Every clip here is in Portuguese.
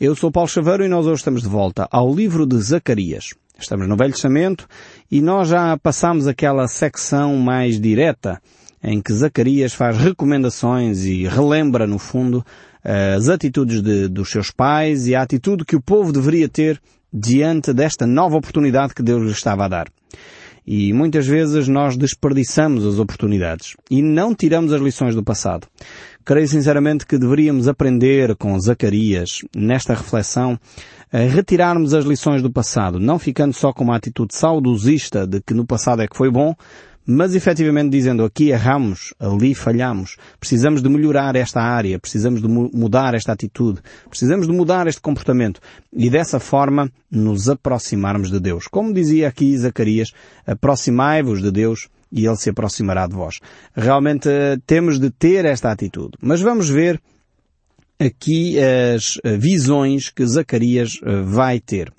Eu sou Paulo Chaveiro e nós hoje estamos de volta ao livro de Zacarias. Estamos no Velho Testamento e nós já passamos aquela secção mais direta em que Zacarias faz recomendações e relembra, no fundo, as atitudes de, dos seus pais e a atitude que o povo deveria ter diante desta nova oportunidade que Deus lhe estava a dar. E muitas vezes nós desperdiçamos as oportunidades e não tiramos as lições do passado. Creio sinceramente que deveríamos aprender com Zacarias, nesta reflexão, a retirarmos as lições do passado, não ficando só com uma atitude saudosista de que no passado é que foi bom, mas efetivamente dizendo aqui erramos, ali falhamos, precisamos de melhorar esta área, precisamos de mudar esta atitude, precisamos de mudar este comportamento e dessa forma nos aproximarmos de Deus. Como dizia aqui Zacarias, aproximai-vos de Deus e Ele se aproximará de vós. Realmente eh, temos de ter esta atitude. Mas vamos ver aqui as eh, visões que Zacarias eh, vai ter.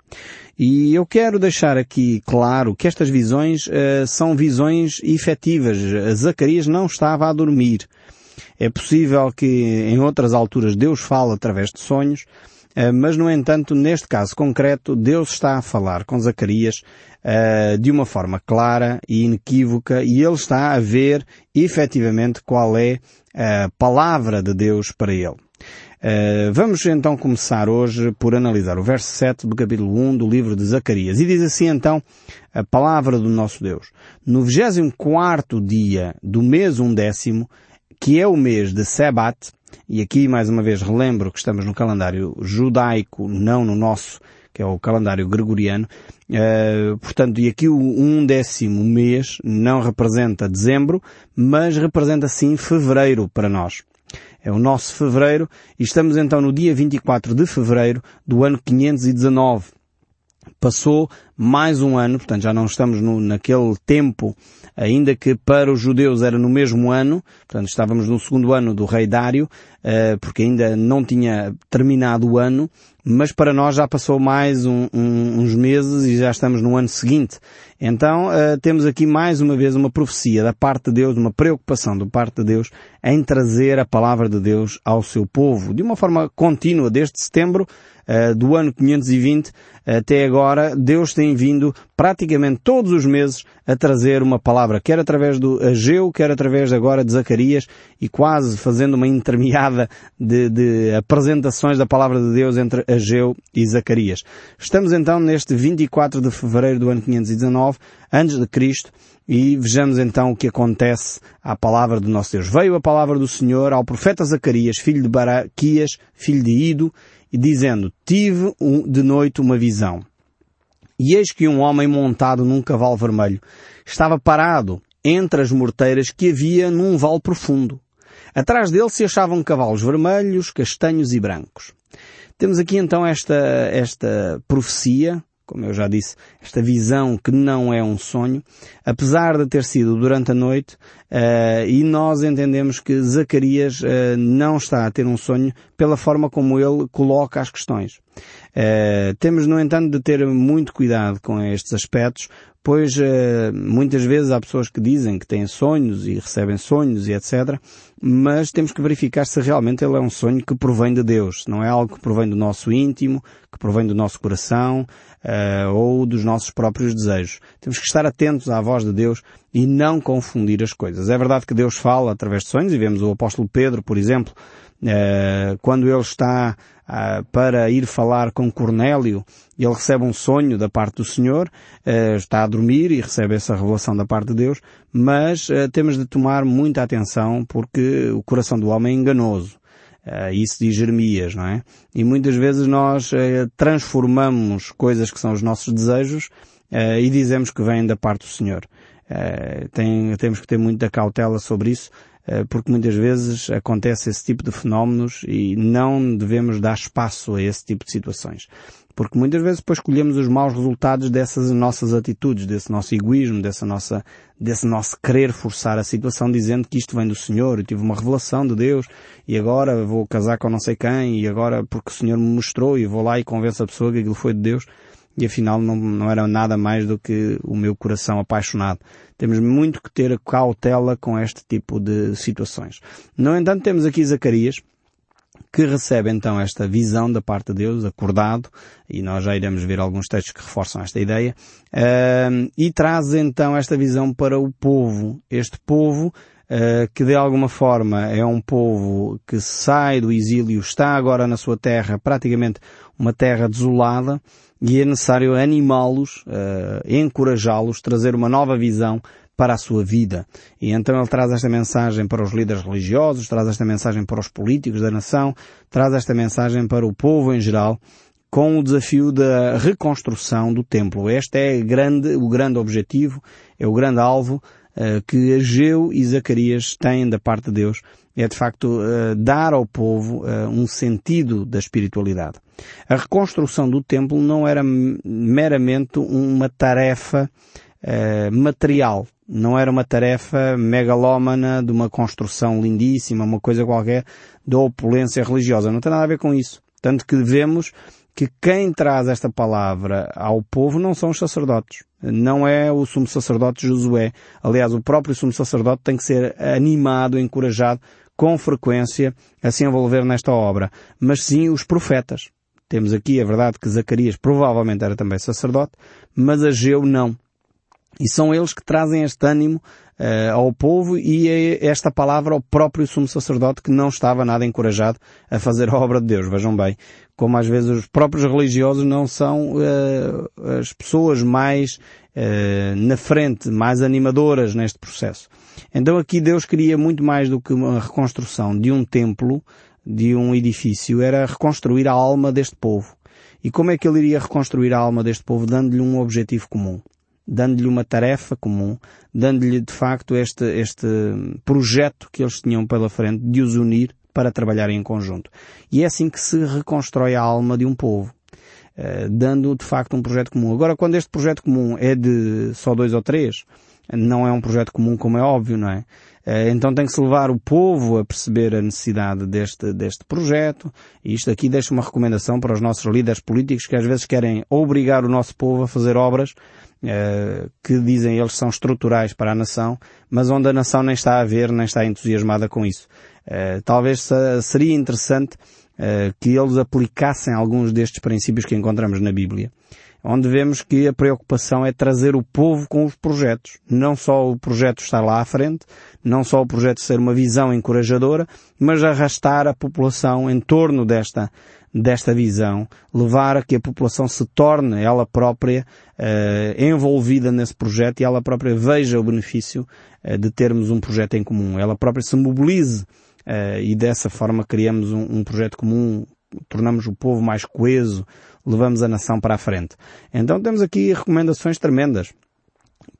E eu quero deixar aqui claro que estas visões são visões efetivas. Zacarias não estava a dormir. É possível que em outras alturas Deus fale através de sonhos, mas no entanto, neste caso concreto, Deus está a falar com Zacarias uh, de uma forma clara e inequívoca e ele está a ver efetivamente qual é a palavra de Deus para ele. Uh, vamos então começar hoje por analisar o verso 7 do capítulo 1 do livro de Zacarias. E diz assim então a palavra do nosso Deus. No 24 dia do mês undécimo, que é o mês de Sebat, e aqui mais uma vez relembro que estamos no calendário judaico, não no nosso, que é o calendário gregoriano, uh, portanto, e aqui o undécimo mês não representa dezembro, mas representa sim fevereiro para nós. É o nosso fevereiro e estamos então no dia 24 de fevereiro do ano 519. Passou mais um ano, portanto já não estamos no, naquele tempo, ainda que para os judeus era no mesmo ano, portanto estávamos no segundo ano do rei Dário, uh, porque ainda não tinha terminado o ano, mas para nós já passou mais um, um, uns meses e já estamos no ano seguinte. Então uh, temos aqui mais uma vez uma profecia da parte de Deus, uma preocupação da parte de Deus em trazer a palavra de Deus ao seu povo, de uma forma contínua, desde setembro do ano 520 até agora, Deus tem vindo praticamente todos os meses a trazer uma palavra, quer através do Ageu, quer através agora de Zacarias, e quase fazendo uma intermeada de, de apresentações da palavra de Deus entre Ageu e Zacarias. Estamos então neste 24 de fevereiro do ano 519, antes de Cristo, e vejamos então o que acontece à palavra do nosso Deus. Veio a palavra do Senhor ao profeta Zacarias, filho de Baraquias, filho de Ido, dizendo, tive de noite uma visão. E eis que um homem montado num cavalo vermelho estava parado entre as morteiras que havia num vale profundo. Atrás dele se achavam cavalos vermelhos, castanhos e brancos. Temos aqui então esta, esta profecia como eu já disse, esta visão que não é um sonho, apesar de ter sido durante a noite, uh, e nós entendemos que Zacarias uh, não está a ter um sonho pela forma como ele coloca as questões. Uh, temos, no entanto, de ter muito cuidado com estes aspectos, pois uh, muitas vezes há pessoas que dizem que têm sonhos e recebem sonhos e etc. Mas temos que verificar se realmente ele é um sonho que provém de Deus, não é algo que provém do nosso íntimo, que provém do nosso coração uh, ou dos nossos próprios desejos. Temos que estar atentos à voz de Deus e não confundir as coisas. É verdade que Deus fala através de sonhos e vemos o apóstolo Pedro, por exemplo, quando ele está uh, para ir falar com Cornélio, ele recebe um sonho da parte do Senhor, uh, está a dormir e recebe essa revelação da parte de Deus, mas uh, temos de tomar muita atenção porque o coração do homem é enganoso. Isso diz Jeremias, não é? E muitas vezes nós transformamos coisas que são os nossos desejos e dizemos que vêm da parte do Senhor. Tem, temos que ter muita cautela sobre isso, eh, porque muitas vezes acontece esse tipo de fenómenos e não devemos dar espaço a esse tipo de situações. Porque muitas vezes depois colhemos os maus resultados dessas nossas atitudes, desse nosso egoísmo, dessa nossa, desse nosso querer forçar a situação dizendo que isto vem do Senhor, eu tive uma revelação de Deus e agora vou casar com não sei quem e agora porque o Senhor me mostrou e vou lá e convenço a pessoa que aquilo foi de Deus e afinal não, não era nada mais do que o meu coração apaixonado. Temos muito que ter cautela com este tipo de situações. No entanto, temos aqui Zacarias, que recebe então esta visão da parte de Deus, acordado, e nós já iremos ver alguns textos que reforçam esta ideia, uh, e traz então esta visão para o povo. Este povo uh, que de alguma forma é um povo que sai do exílio, está agora na sua terra, praticamente uma terra desolada, e é necessário animá-los, uh, encorajá-los, trazer uma nova visão para a sua vida. E então ele traz esta mensagem para os líderes religiosos, traz esta mensagem para os políticos da nação, traz esta mensagem para o povo em geral, com o desafio da reconstrução do templo. Este é grande, o grande objetivo, é o grande alvo que Ageu e Zacarias têm da parte de Deus. É de facto uh, dar ao povo uh, um sentido da espiritualidade. A reconstrução do templo não era meramente uma tarefa material, não era uma tarefa megalómana de uma construção lindíssima, uma coisa qualquer de opulência religiosa. Não tem nada a ver com isso. Tanto que vemos que quem traz esta palavra ao povo não são os sacerdotes. Não é o sumo sacerdote Josué. Aliás, o próprio sumo sacerdote tem que ser animado, encorajado com frequência a se envolver nesta obra. Mas sim os profetas. Temos aqui a verdade que Zacarias provavelmente era também sacerdote, mas Ageu não. E são eles que trazem este ânimo uh, ao povo e é esta palavra ao próprio sumo sacerdote que não estava nada encorajado a fazer a obra de Deus. Vejam bem, como às vezes os próprios religiosos não são uh, as pessoas mais uh, na frente, mais animadoras neste processo. Então aqui Deus queria muito mais do que uma reconstrução de um templo, de um edifício, era reconstruir a alma deste povo. E como é que ele iria reconstruir a alma deste povo? Dando-lhe um objetivo comum dando-lhe uma tarefa comum, dando-lhe de facto este, este projeto que eles tinham pela frente de os unir para trabalharem em conjunto. E é assim que se reconstrói a alma de um povo. Uh, dando de facto um projeto comum. Agora, quando este projeto comum é de só dois ou três, não é um projeto comum como é óbvio, não é? Eh, então tem que se levar o povo a perceber a necessidade deste, deste projeto. E isto aqui deixa uma recomendação para os nossos líderes políticos que às vezes querem obrigar o nosso povo a fazer obras uh, que dizem eles são estruturais para a nação, mas onde a nação nem está a ver, nem está entusiasmada com isso. Uh, talvez seria interessante que eles aplicassem alguns destes princípios que encontramos na Bíblia onde vemos que a preocupação é trazer o povo com os projetos. Não só o projeto estar lá à frente, não só o projeto ser uma visão encorajadora, mas arrastar a população em torno desta, desta visão, levar a que a população se torne ela própria uh, envolvida nesse projeto e ela própria veja o benefício uh, de termos um projeto em comum. Ela própria se mobilize uh, e dessa forma criamos um, um projeto comum, tornamos o povo mais coeso, levamos a nação para a frente. Então temos aqui recomendações tremendas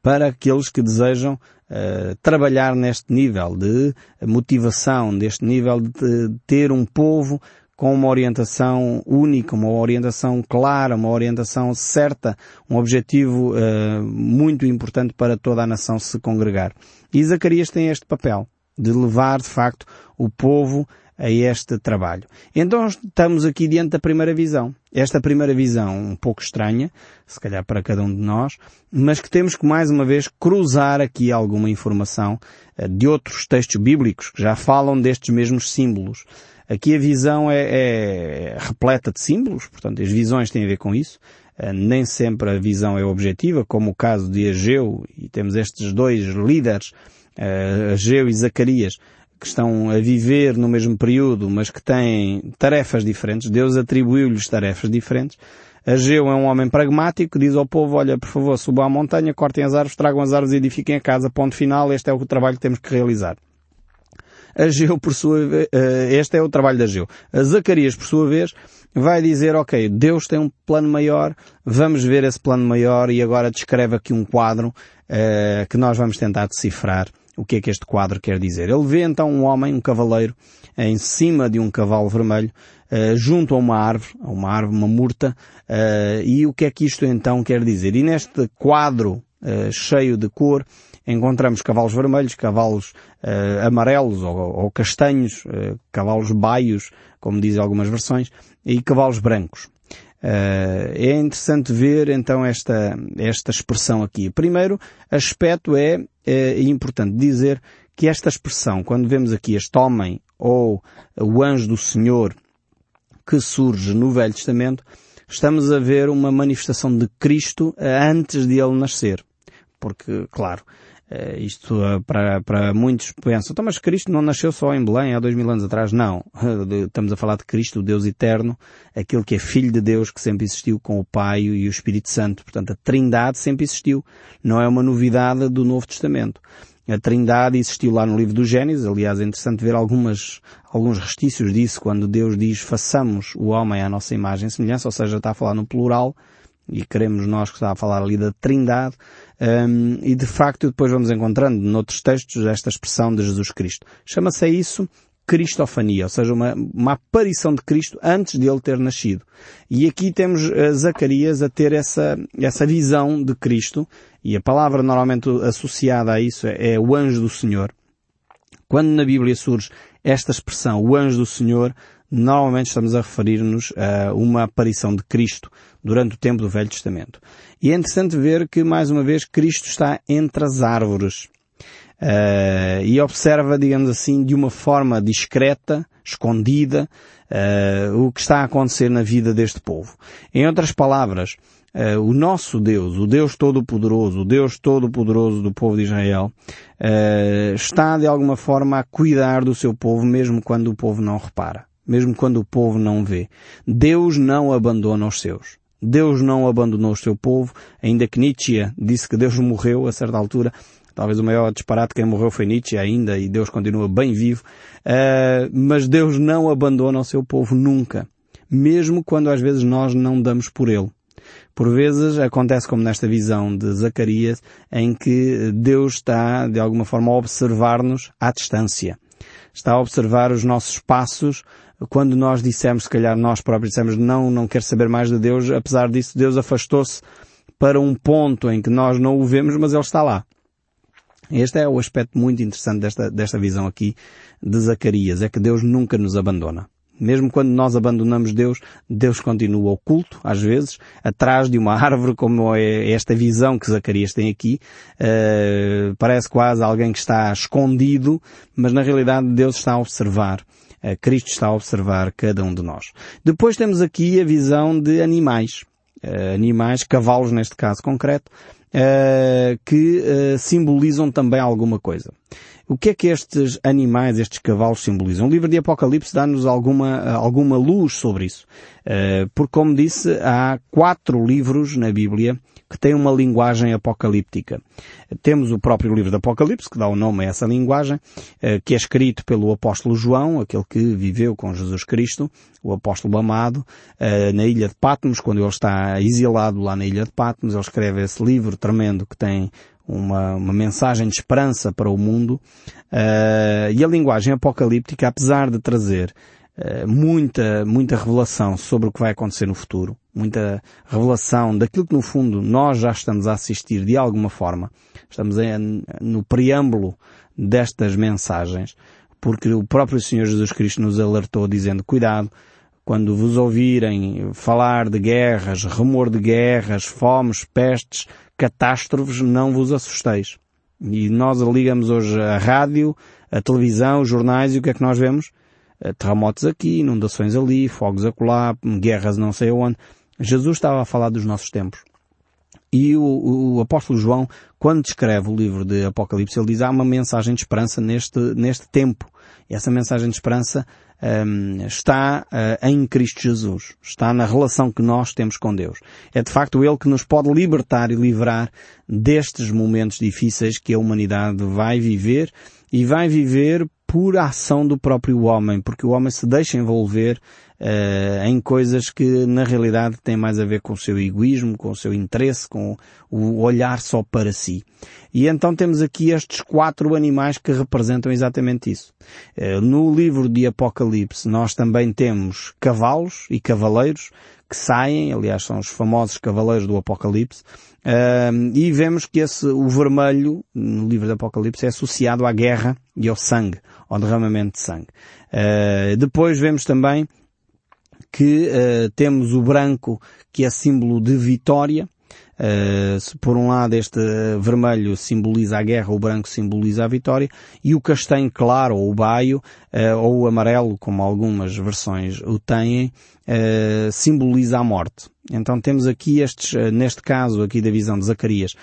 para aqueles que desejam uh, trabalhar neste nível de motivação, deste nível de ter um povo com uma orientação única, uma orientação clara, uma orientação certa, um objetivo uh, muito importante para toda a nação se congregar. E Zacarias tem este papel de levar, de facto, o povo a este trabalho. Então estamos aqui diante da primeira visão. Esta primeira visão um pouco estranha, se calhar para cada um de nós, mas que temos que mais uma vez cruzar aqui alguma informação eh, de outros textos bíblicos que já falam destes mesmos símbolos. Aqui a visão é, é repleta de símbolos, portanto as visões têm a ver com isso. Eh, nem sempre a visão é objetiva, como o caso de Ageu, e temos estes dois líderes, eh, Ageu e Zacarias, que estão a viver no mesmo período, mas que têm tarefas diferentes. Deus atribuiu-lhes tarefas diferentes. Ageu é um homem pragmático, diz ao povo, olha, por favor, subam à montanha, cortem as árvores, tragam as árvores e edifiquem a casa, ponto final, este é o trabalho que temos que realizar. Ageu, por sua vez, eh, este é o trabalho de Ageu. Zacarias, por sua vez, vai dizer, ok, Deus tem um plano maior, vamos ver esse plano maior e agora descreve aqui um quadro uh, que nós vamos tentar decifrar o que é que este quadro quer dizer. Ele vê então um homem, um cavaleiro, em cima de um cavalo vermelho, uh, junto a uma árvore, a uma árvore, uma murta, uh, e o que é que isto então quer dizer? E neste quadro uh, cheio de cor, encontramos cavalos vermelhos, cavalos amarelos ou, ou castanhos, cavalos baios, como dizem algumas versões, e cavalos brancos. Uh, é interessante ver então esta, esta expressão aqui. Primeiro aspecto é, é importante dizer que esta expressão, quando vemos aqui este homem ou o anjo do Senhor que surge no Velho Testamento, estamos a ver uma manifestação de Cristo antes de ele nascer. Porque, claro, eh, isto eh, para, para muitos pensam, então, mas Cristo não nasceu só em Belém há dois mil anos atrás. Não. Estamos a falar de Cristo, o Deus eterno, aquele que é Filho de Deus, que sempre existiu com o Pai e o Espírito Santo. Portanto, a Trindade sempre existiu. Não é uma novidade do Novo Testamento. A Trindade existiu lá no livro do Gênesis. Aliás, é interessante ver algumas, alguns restícios disso quando Deus diz façamos o homem à nossa imagem e semelhança, ou seja, está a falar no plural e queremos nós que está a falar ali da Trindade, um, e de facto depois vamos encontrando noutros textos esta expressão de Jesus Cristo. Chama-se a isso Cristofania, ou seja, uma, uma aparição de Cristo antes de ele ter nascido. E aqui temos uh, Zacarias a ter essa, essa visão de Cristo, e a palavra normalmente associada a isso é, é o anjo do Senhor. Quando na Bíblia surge esta expressão, o anjo do Senhor, normalmente estamos a referir-nos a uma aparição de Cristo durante o tempo do Velho Testamento. E é interessante ver que, mais uma vez, Cristo está entre as árvores. Uh, e observa, digamos assim, de uma forma discreta, escondida, uh, o que está a acontecer na vida deste povo. Em outras palavras, uh, o nosso Deus, o Deus Todo-Poderoso, o Deus Todo-Poderoso do povo de Israel, está de alguma forma a cuidar do seu povo mesmo quando o povo não repara mesmo quando o povo não vê. Deus não abandona os seus. Deus não abandonou o seu povo, ainda que Nietzsche disse que Deus morreu a certa altura. Talvez o maior disparate quem morreu foi Nietzsche ainda e Deus continua bem vivo. Uh, mas Deus não abandona o seu povo nunca. Mesmo quando às vezes nós não damos por ele. Por vezes acontece como nesta visão de Zacarias, em que Deus está de alguma forma a observar-nos à distância. Está a observar os nossos passos, quando nós dissemos, se calhar nós próprios dissemos, não, não quero saber mais de Deus, apesar disso Deus afastou-se para um ponto em que nós não o vemos, mas Ele está lá. Este é o aspecto muito interessante desta, desta visão aqui de Zacarias, é que Deus nunca nos abandona. Mesmo quando nós abandonamos Deus, Deus continua oculto, às vezes, atrás de uma árvore, como é esta visão que Zacarias tem aqui. Uh, parece quase alguém que está escondido, mas na realidade Deus está a observar. Uh, Cristo está a observar cada um de nós. Depois temos aqui a visão de animais. Uh, animais, cavalos neste caso concreto, que simbolizam também alguma coisa. O que é que estes animais, estes cavalos simbolizam? O livro de Apocalipse dá-nos alguma, alguma luz sobre isso. Uh, porque, como disse, há quatro livros na Bíblia que têm uma linguagem apocalíptica. Temos o próprio livro de Apocalipse, que dá o nome a essa linguagem, uh, que é escrito pelo apóstolo João, aquele que viveu com Jesus Cristo, o apóstolo amado, uh, na ilha de Patmos, quando ele está exilado lá na ilha de Patmos, ele escreve esse livro tremendo que tem uma, uma mensagem de esperança para o mundo. Uh, e a linguagem apocalíptica, apesar de trazer uh, muita, muita revelação sobre o que vai acontecer no futuro, muita revelação daquilo que no fundo nós já estamos a assistir de alguma forma, estamos em, no preâmbulo destas mensagens, porque o próprio Senhor Jesus Cristo nos alertou dizendo, cuidado, quando vos ouvirem falar de guerras, rumor de guerras, fomes, pestes, catástrofes, não vos assusteis. E nós ligamos hoje a rádio, a televisão, os jornais e o que é que nós vemos? Eh, terremotos aqui, inundações ali, fogos acolá, guerras não sei onde. Jesus estava a falar dos nossos tempos. E o, o, apóstolo João, quando descreve o livro de Apocalipse, ele diz há uma mensagem de esperança neste, neste tempo. E essa mensagem de esperança um, está uh, em Cristo Jesus. Está na relação que nós temos com Deus. É de facto Ele que nos pode libertar e livrar destes momentos difíceis que a humanidade vai viver e vai viver por ação do próprio homem, porque o homem se deixa envolver uh, em coisas que na realidade têm mais a ver com o seu egoísmo, com o seu interesse, com o olhar só para si. E então temos aqui estes quatro animais que representam exatamente isso. Uh, no livro de Apocalipse nós também temos cavalos e cavaleiros que saem, aliás são os famosos cavaleiros do Apocalipse, uh, e vemos que esse, o vermelho, no livro do Apocalipse, é associado à guerra e ao sangue, ao derramamento de sangue. Uh, depois vemos também que uh, temos o branco que é símbolo de vitória, Uh, por um lado este vermelho simboliza a guerra, o branco simboliza a vitória, e o castanho claro, ou o baio, uh, ou o amarelo, como algumas versões o têm, uh, simboliza a morte. Então temos aqui estes, neste caso aqui da visão de Zacarias,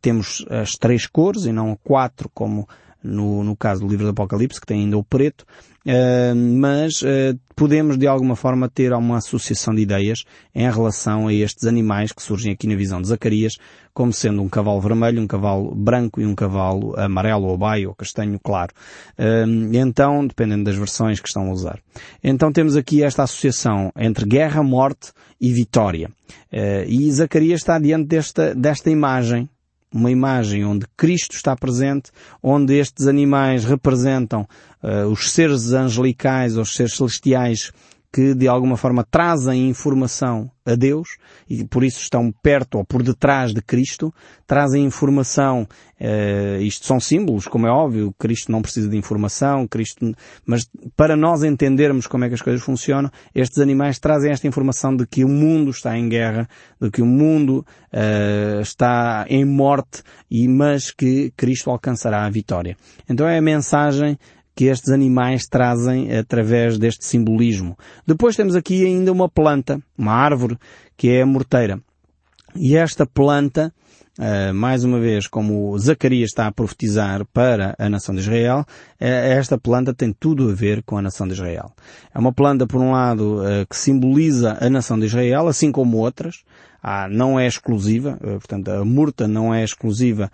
temos as três cores e não quatro como no, no caso do livro do Apocalipse, que tem ainda o preto, uh, mas uh, podemos de alguma forma ter uma associação de ideias em relação a estes animais que surgem aqui na visão de Zacarias, como sendo um cavalo vermelho, um cavalo branco e um cavalo amarelo ou baio ou castanho claro. Uh, então, dependendo das versões que estão a usar. Então temos aqui esta associação entre guerra, morte e vitória. e Zacarias está diante desta, desta imagem uma imagem onde Cristo está presente, onde estes animais representam uh, os seres angelicais ou os seres celestiais que de alguma forma trazem informação a Deus e por isso estão perto ou por detrás de Cristo, trazem informação, uh, isto são símbolos, como é óbvio, Cristo não precisa de informação, Cristo, mas para nós entendermos como é que as coisas funcionam, estes animais trazem esta informação de que o mundo está em guerra, de que o mundo uh, está em morte, e mas que Cristo alcançará a vitória. Então é a mensagem que estes animais trazem através deste simbolismo. Depois temos aqui ainda uma planta, uma árvore, que é a morteira. E esta planta, Uh, mais uma vez, como Zacarias está a profetizar para a nação de Israel, uh, esta planta tem tudo a ver com a nação de Israel. É uma planta, por um lado, uh, que simboliza a nação de Israel, assim como outras. Ah, não é exclusiva, portanto, a murta não é exclusiva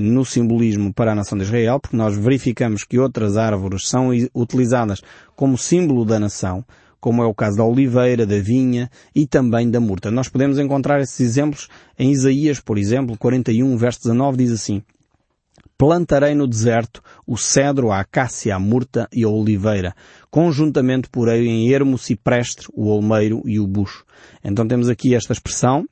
no simbolismo para a nação de Israel, porque nós verificamos que outras árvores são utilizadas como símbolo da nação, como é o caso da oliveira, da vinha e também da murta. Nós podemos encontrar esses exemplos em Isaías, por exemplo, 41, verso 19, diz assim, Plantarei no deserto o cedro, a acácia, a murta e a oliveira, conjuntamente porém em ermo, ciprestre, o olmeiro e o bucho. Então temos aqui esta expressão,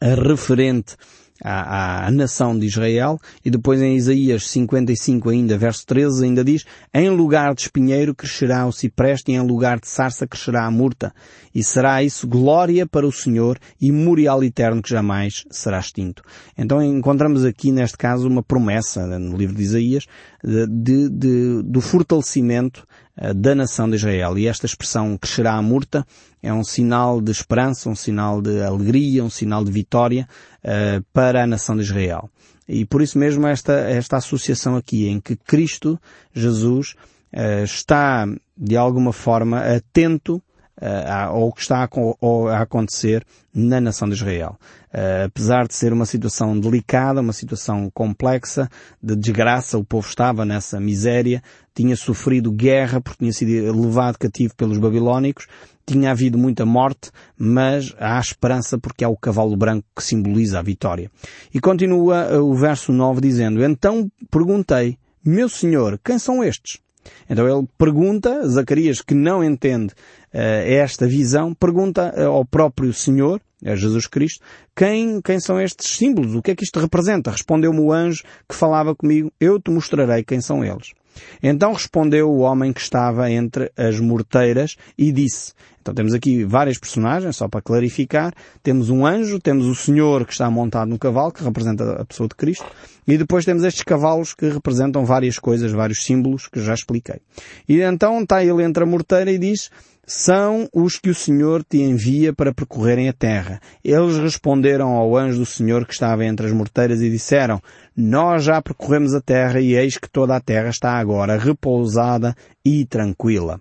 referente à, à, nação de Israel, e depois em Isaías 55 ainda, verso 13, ainda diz, em lugar de espinheiro crescerá o cipreste e em lugar de sarça crescerá a murta, e será isso glória para o Senhor e memorial eterno que jamais será extinto. Então encontramos aqui neste caso uma promessa no livro de Isaías de, de, do fortalecimento eh, da nação de Israel. E esta expressão crescerá a murta é um sinal de esperança, um sinal de alegria, um sinal de vitória uh, para a nação de Israel. E por isso mesmo esta, esta associação aqui em que Cristo, Jesus, uh, está de alguma forma atento uh, ao que está a, acontecer na nação de Israel. Uh, apesar de ser uma situação delicada, uma situação complexa, de desgraça, o povo estava nessa miséria, tinha sofrido guerra porque tinha sido levado cativo pelos babilónicos, tinha havido muita morte, mas há esperança porque há o cavalo branco que simboliza a vitória. E continua uh, o verso 9 dizendo, Então perguntei, meu senhor, quem são estes? Então ele pergunta, Zacarias que não entende uh, esta visão, pergunta uh, ao próprio Senhor, a Jesus Cristo, quem, quem são estes símbolos? O que é que isto representa? Respondeu-me o anjo que falava comigo, eu te mostrarei quem são eles. Então respondeu o homem que estava entre as morteiras e disse, então temos aqui várias personagens, só para clarificar. Temos um anjo, temos o Senhor que está montado no cavalo, que representa a pessoa de Cristo, e depois temos estes cavalos que representam várias coisas, vários símbolos que já expliquei. E então está ele entre a morteira e diz, são os que o Senhor te envia para percorrerem a terra. Eles responderam ao anjo do Senhor que estava entre as morteiras e disseram, nós já percorremos a terra e eis que toda a terra está agora repousada e tranquila.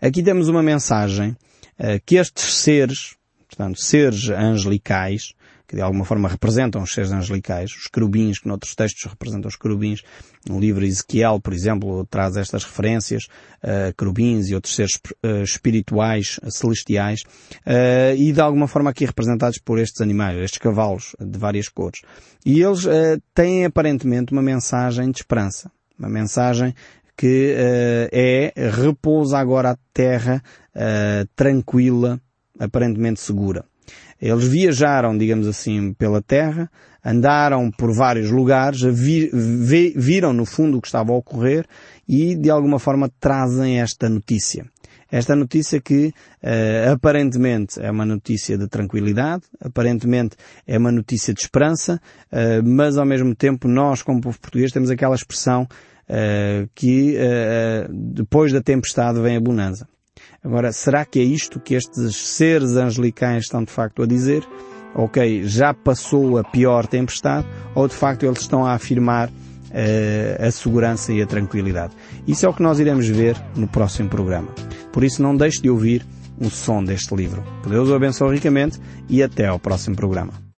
Aqui temos uma mensagem uh, que estes seres, portanto, seres angelicais, que de alguma forma representam os seres angelicais, os querubins, que noutros textos representam os querubins. No livro Ezequiel, por exemplo, traz estas referências, uh, querubins e outros seres uh, espirituais, uh, celestiais, e de alguma forma aqui representados por estes animais, estes cavalos de várias cores. E eles têm aparentemente uma mensagem de esperança. Uma mensagem que uh, é repousa agora a terra uh, tranquila, aparentemente segura. Eles viajaram, digamos assim, pela terra, andaram por vários lugares, vi, vi, viram no fundo o que estava a ocorrer e de alguma forma trazem esta notícia. Esta notícia que uh, aparentemente é uma notícia de tranquilidade, aparentemente é uma notícia de esperança, uh, mas ao mesmo tempo nós, como povo português, temos aquela expressão uh, que depois da tempestade vem a bonança. Agora, será que é isto que estes seres angelicais estão de facto a dizer? Ok, já passou a pior tempestade, ou de facto eles estão a afirmar a segurança e a tranquilidade. Isso é o que nós iremos ver no próximo programa. Por isso não deixe de ouvir o som deste livro. Que Deus o abençoe ricamente e até ao próximo programa.